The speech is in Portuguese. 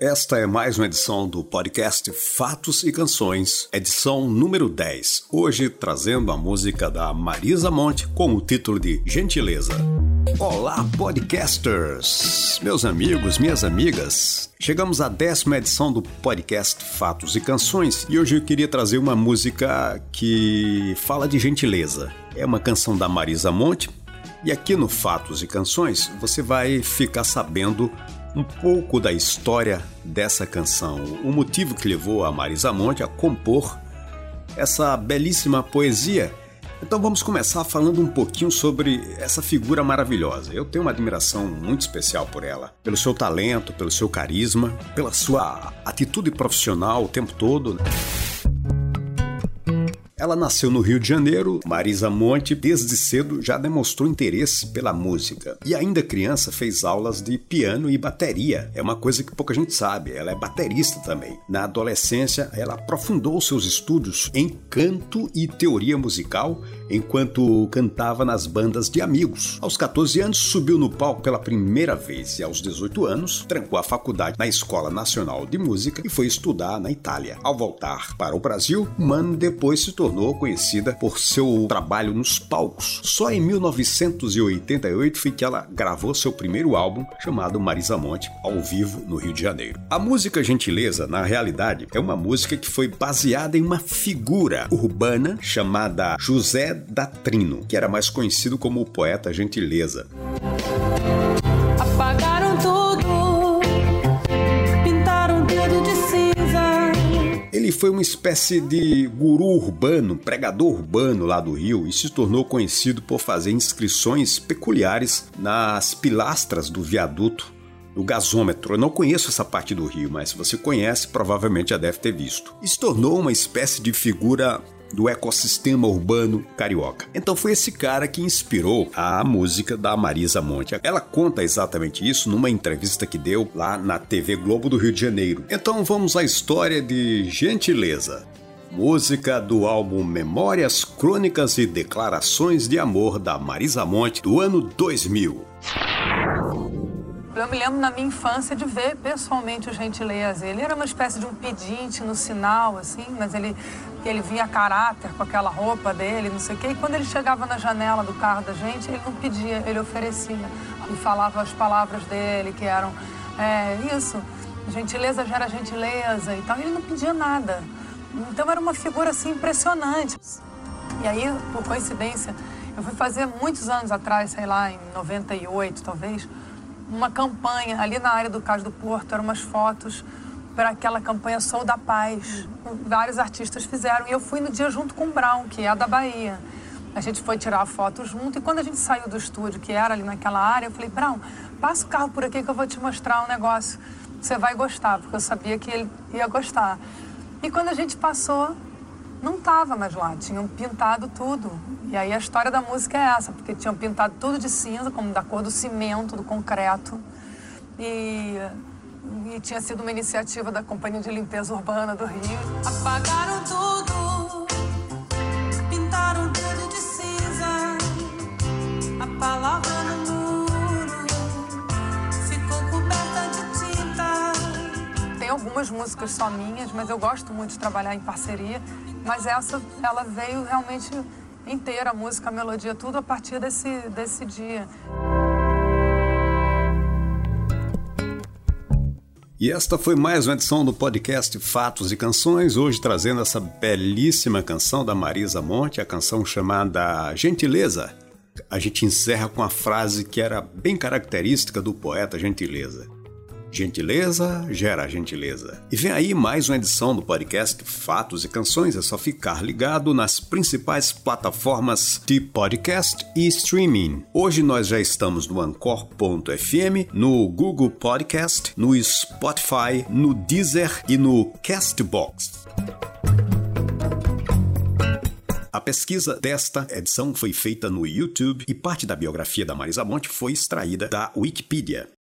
Esta é mais uma edição do podcast Fatos e Canções, edição número 10. Hoje trazendo a música da Marisa Monte com o título de Gentileza. Olá, podcasters! Meus amigos, minhas amigas, chegamos à décima edição do podcast Fatos e Canções e hoje eu queria trazer uma música que fala de gentileza. É uma canção da Marisa Monte e aqui no Fatos e Canções você vai ficar sabendo um pouco da história dessa canção, o motivo que levou a Marisa Monte a compor essa belíssima poesia. Então vamos começar falando um pouquinho sobre essa figura maravilhosa. Eu tenho uma admiração muito especial por ela, pelo seu talento, pelo seu carisma, pela sua atitude profissional o tempo todo. Ela nasceu no Rio de Janeiro. Marisa Monte, desde cedo, já demonstrou interesse pela música. E ainda criança fez aulas de piano e bateria. É uma coisa que pouca gente sabe. Ela é baterista também. Na adolescência, ela aprofundou seus estudos em canto e teoria musical enquanto cantava nas bandas de amigos. Aos 14 anos, subiu no palco pela primeira vez e aos 18 anos, trancou a faculdade na Escola Nacional de Música e foi estudar na Itália. Ao voltar para o Brasil, um ano depois se tornou conhecida por seu trabalho nos palcos. Só em 1988 foi que ela gravou seu primeiro álbum, chamado Marisa Monte, ao vivo no Rio de Janeiro. A música Gentileza, na realidade, é uma música que foi baseada em uma figura urbana chamada José Datrino, que era mais conhecido como o poeta Gentileza. Foi uma espécie de guru urbano, pregador urbano lá do Rio e se tornou conhecido por fazer inscrições peculiares nas pilastras do viaduto do gasômetro. Eu não conheço essa parte do Rio, mas se você conhece, provavelmente já deve ter visto. E se tornou uma espécie de figura do ecossistema urbano carioca. Então foi esse cara que inspirou a música da Marisa Monte. Ela conta exatamente isso numa entrevista que deu lá na TV Globo do Rio de Janeiro. Então vamos à história de Gentileza. Música do álbum Memórias, Crônicas e Declarações de Amor da Marisa Monte do ano 2000. Eu me lembro na minha infância de ver pessoalmente o Gentileza. Ele era uma espécie de um pedinte no sinal, assim, mas ele, ele vinha caráter com aquela roupa dele, não sei o quê. E quando ele chegava na janela do carro da gente, ele não pedia, ele oferecia. E falava as palavras dele, que eram é, isso, gentileza gera gentileza e tal. Ele não pedia nada. Então era uma figura assim impressionante. E aí, por coincidência, eu fui fazer muitos anos atrás, sei lá, em 98 talvez, uma campanha ali na área do Cais do Porto, eram umas fotos para aquela campanha Sou da Paz. Vários artistas fizeram e eu fui no dia junto com o Brown, que é da Bahia. A gente foi tirar a foto junto e quando a gente saiu do estúdio, que era ali naquela área, eu falei, Brown, passa o carro por aqui que eu vou te mostrar um negócio. Você vai gostar, porque eu sabia que ele ia gostar. E quando a gente passou, não estava mais lá, tinham pintado tudo. E aí a história da música é essa, porque tinham pintado tudo de cinza, como da cor do cimento, do concreto. E, e tinha sido uma iniciativa da Companhia de Limpeza Urbana do Rio. Apagaram tudo, pintaram tudo de cinza. A palavra no muro ficou coberta de tinta. Tem algumas músicas só minhas, mas eu gosto muito de trabalhar em parceria. Mas essa, ela veio realmente inteira, a música, a melodia, tudo a partir desse, desse dia. E esta foi mais uma edição do podcast Fatos e Canções, hoje trazendo essa belíssima canção da Marisa Monte, a canção chamada Gentileza. A gente encerra com a frase que era bem característica do poeta Gentileza. Gentileza gera gentileza. E vem aí mais uma edição do podcast Fatos e Canções. É só ficar ligado nas principais plataformas de podcast e streaming. Hoje nós já estamos no Anchor.fm, no Google Podcast, no Spotify, no Deezer e no Castbox. A pesquisa desta edição foi feita no YouTube e parte da biografia da Marisa Monte foi extraída da Wikipedia.